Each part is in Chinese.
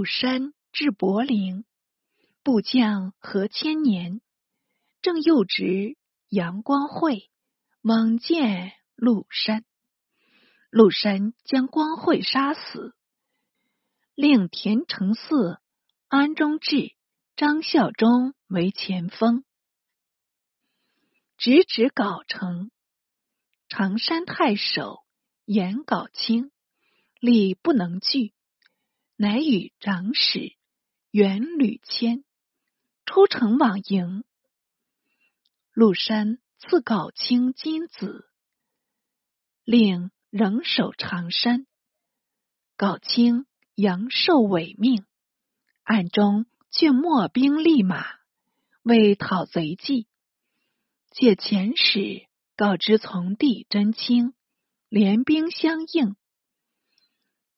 陆山至柏林，部将何千年。正又值阳光会，猛见陆山。陆山将光会杀死，令田承嗣、安中志、张孝忠为前锋，直指藁城。常山太守严杲卿力不能拒，乃与长史元吕谦出城往迎。陆山赐杲卿金子，令仍守常山。杲卿阳寿委命，暗中却秣兵立马，为讨贼计。借遣使告知从弟真卿，联兵相应。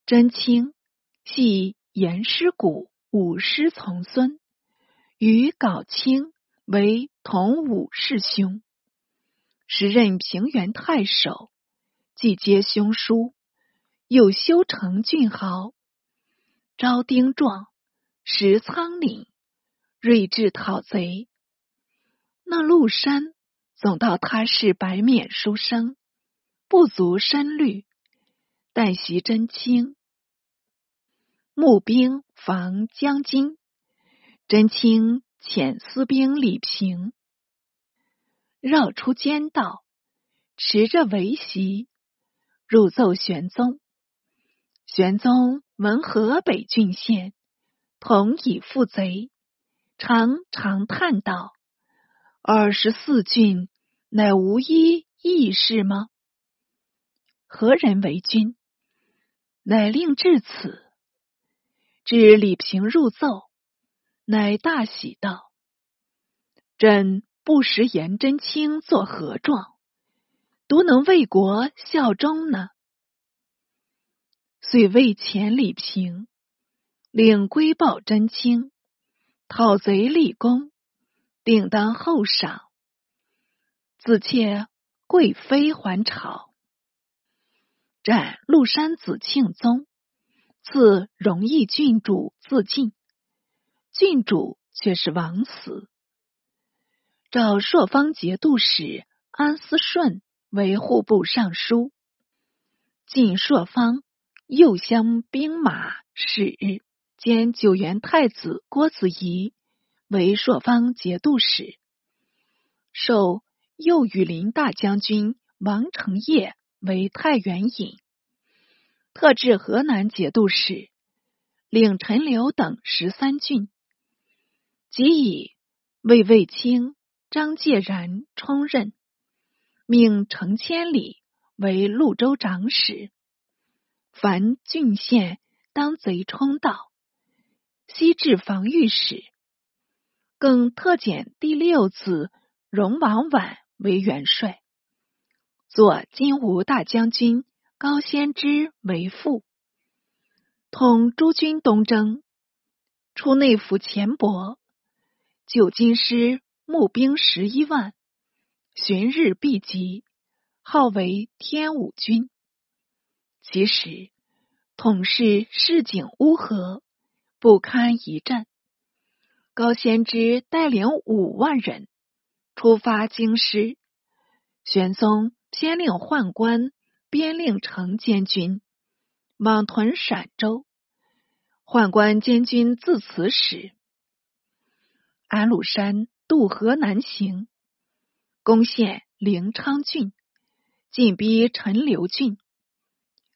真卿系严师古五师从孙，与杲卿为同武师兄，时任平原太守，既接兄书，又修成郡豪，招丁壮，识仓廪，睿智讨贼。那陆山总道他是白面书生，不足深虑，但习真卿，募兵防将军，真卿。遣私兵李平绕出监道，持着围袭，入奏玄宗。玄宗闻河北郡县同以负贼，常常叹道：“二十四郡乃无一义士吗？何人为君？”乃令至此。至李平入奏。乃大喜道：“朕不识颜真卿作何状，独能为国效忠呢？”遂为遣李平，领归报真卿，讨贼立功，定当厚赏。子妾贵妃还朝，斩陆山子庆宗，赐荣义郡主自尽。郡主却是枉死，召朔方节度使安思顺为户部尚书，晋朔方右乡兵马使兼九原太子郭子仪为朔方节度使，授右羽林大将军王承业为太原尹，特制河南节度使，领陈留等十三郡。即以魏卫青、张介然充任，命程千里为潞州长史。凡郡县当贼冲道，西至防御使。更特遣第六子荣王绾为元帅，左金吾大将军高仙芝为副，统诸军东征，出内府钱帛。旧金师募兵十一万，旬日必集，号为天武军。其实统是市井乌合，不堪一战。高仙芝带领五万人出发京师，玄宗偏令宦官边令城监军往屯陕州，宦官监军自此始。安禄山渡河南行，攻陷灵昌郡，进逼陈留郡。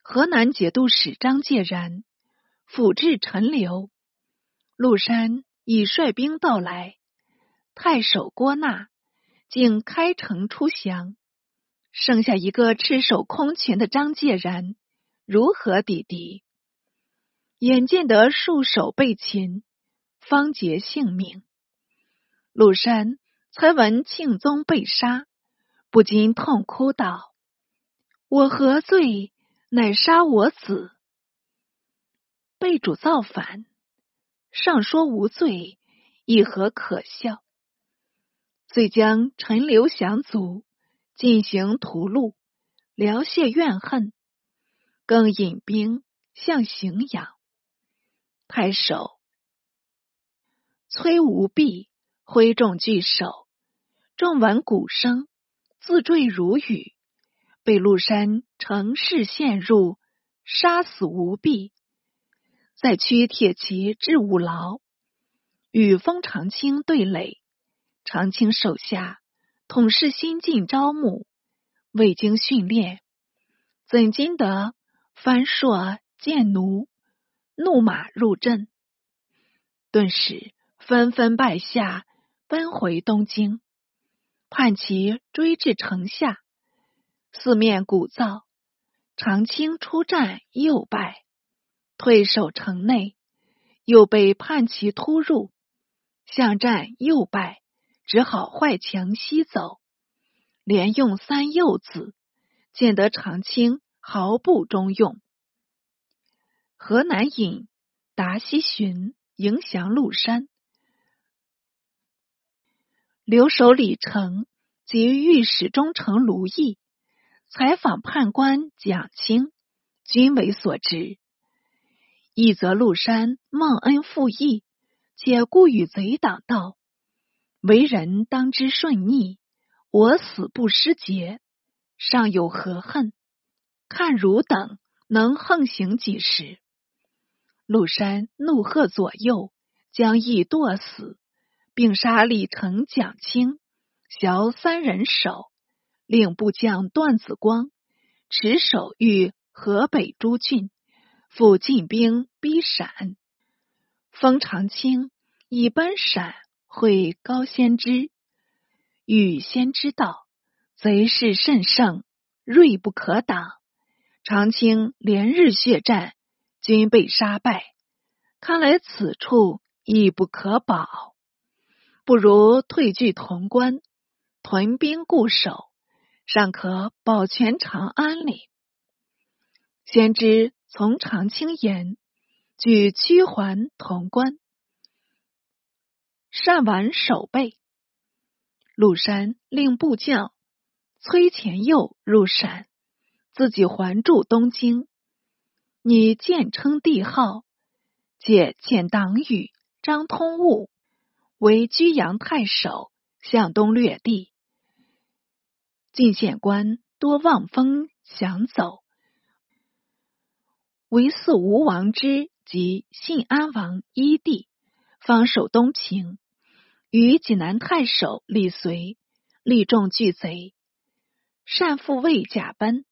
河南节度使张介然辅至陈留，陆山已率兵到来。太守郭纳竟开城出降，剩下一个赤手空拳的张介然，如何抵敌？眼见得束手被擒，方结性命。陆山才闻庆宗被杀，不禁痛哭道：“我何罪？乃杀我子？被主造反，尚说无罪，亦何可笑？”遂将陈留降卒进行屠戮，聊泄怨恨，更引兵向荥阳。太守崔无弼挥众拒守，众闻鼓声，自坠如雨。被陆山乘势陷入，杀死无弊。再驱铁骑至五牢，与封长清对垒。长清手下统是新进招募，未经训练，怎经得翻硕剑弩，怒马入阵？顿时纷纷败下，奔回东京。叛骑追至城下。四面鼓噪，长清出战又败，退守城内，又被叛骑突入，相战又败，只好坏墙西走。连用三幼子，见得长清毫不中用。河南尹达西巡迎降陆山，留守李成及御史中丞卢毅。采访判官蒋清，均为所知。一则陆山忘恩负义，且故与贼党道，为人当知顺逆，我死不失节，尚有何恨？看汝等能横行几时？陆山怒喝左右，将义剁死，并杀李成、蒋清，辖三人首。令部将段子光持守于河北诸郡，复进兵逼陕。封长清以奔陕会高仙芝，与先知道贼势甚盛，锐不可挡。长清连日血战，均被杀败。看来此处亦不可保，不如退据潼关，屯兵固守。尚可保全长安里。先知从长清言，举屈环潼关，善完守备。陆山令部将崔前佑入陕，自己还驻东京。拟建称帝号，解遣党羽张通务为居阳太守，向东略地。进县官多望风想走，唯四吴王之及信安王伊弟方守东平，与济南太守李随立众拒贼，善复魏甲奔，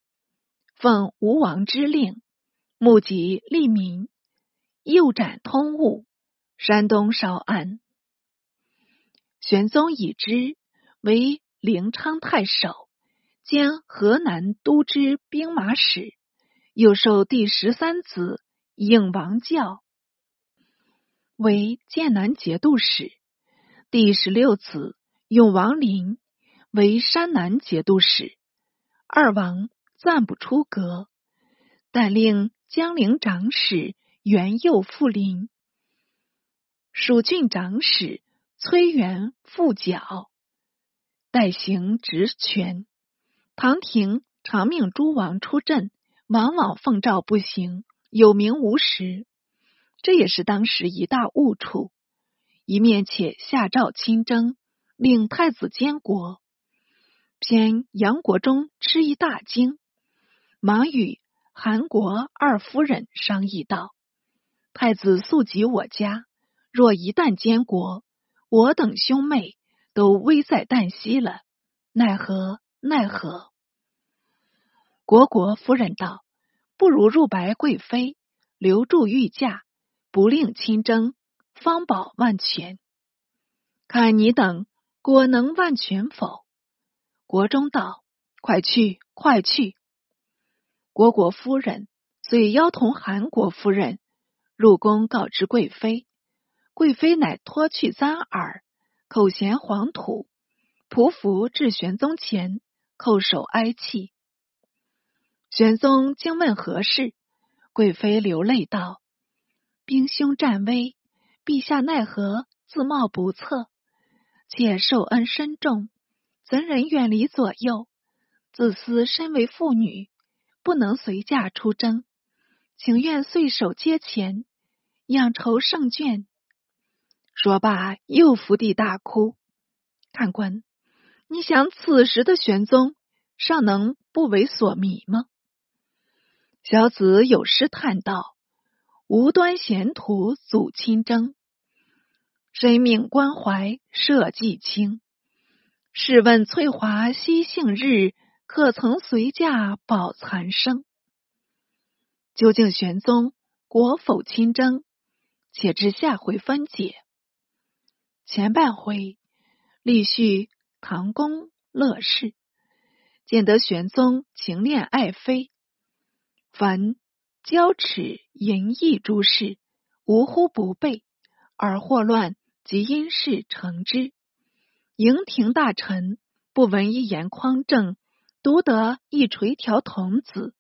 奉吴王之令，募集利民，诱斩通务，山东烧安。玄宗已知，为灵昌太守。兼河南都知兵马使，又授第十三子应王教为剑南节度使；第十六子永王林为山南节度使。二王暂不出阁，但令江陵长史元佑复临，蜀郡长史崔元复剿，代行职权。唐廷常命诸王出阵，往往奉诏不行，有名无实。这也是当时一大误处。一面且下诏亲征，令太子监国。偏杨国忠吃一大惊，忙与韩国二夫人商议道：“太子速及我家，若一旦监国，我等兄妹都危在旦夕了。奈何？”奈何？国国夫人道：“不如入白贵妃，留住御驾，不令亲征，方保万全。看你等果能万全否？”国中道：“快去，快去！”国国夫人遂邀同韩国夫人入宫告知贵妃，贵妃乃脱去簪耳，口衔黄土，匍匐至玄宗前。叩首哀泣，玄宗惊问何事，贵妃流泪道：“兵凶战危，陛下奈何自冒不测？且受恩深重，怎忍远离左右？自私身为妇女，不能随驾出征，情愿岁首阶前，仰愁胜券。说罢，又伏地大哭。看官，你想此时的玄宗尚能不为所迷吗？小子有诗叹道：“无端闲途阻亲征，谁命关怀社稷清？试问翠华西幸日，可曾随驾保残生？”究竟玄宗果否亲征？且知下回分解。前半回。立叙唐公乐事，见得玄宗情恋爱妃，凡交齿淫逸诸事，无乎不备，而祸乱即因事成之。营廷大臣不闻一言匡正，独得一垂条童子，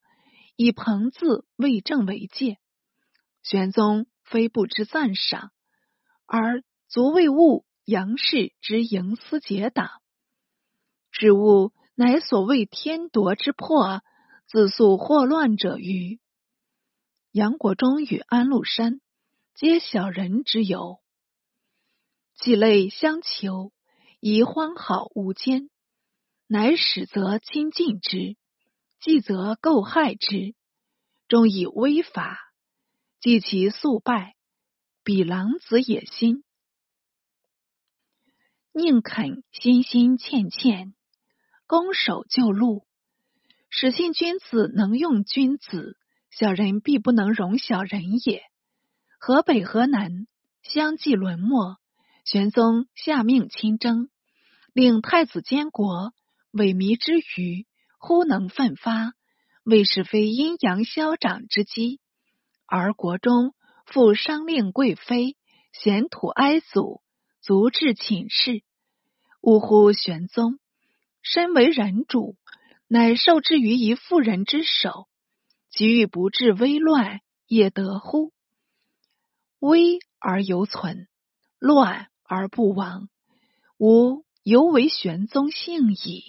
以朋字为政为戒。玄宗非不知赞赏，而足为误。杨氏之营私结党，是物乃所谓天夺之破，自诉祸乱者于杨国忠与安禄山，皆小人之尤。既类相求，宜欢好无间，乃始则亲近之，计则构害之，终以威法，计其速败，彼狼子野心。宁肯心心欠欠，攻守就路。始信君子能用君子，小人必不能容小人也。河北河南相继沦没，玄宗下命亲征，令太子监国，萎靡之余，忽能奋发，为是非阴阳消长之机。而国中复商令贵妃，咸土哀祖。足至寝室，呜呼！玄宗身为人主，乃受制于一妇人之手，及欲不治危乱，也得乎？危而犹存，乱而不亡，吾犹为玄宗幸矣。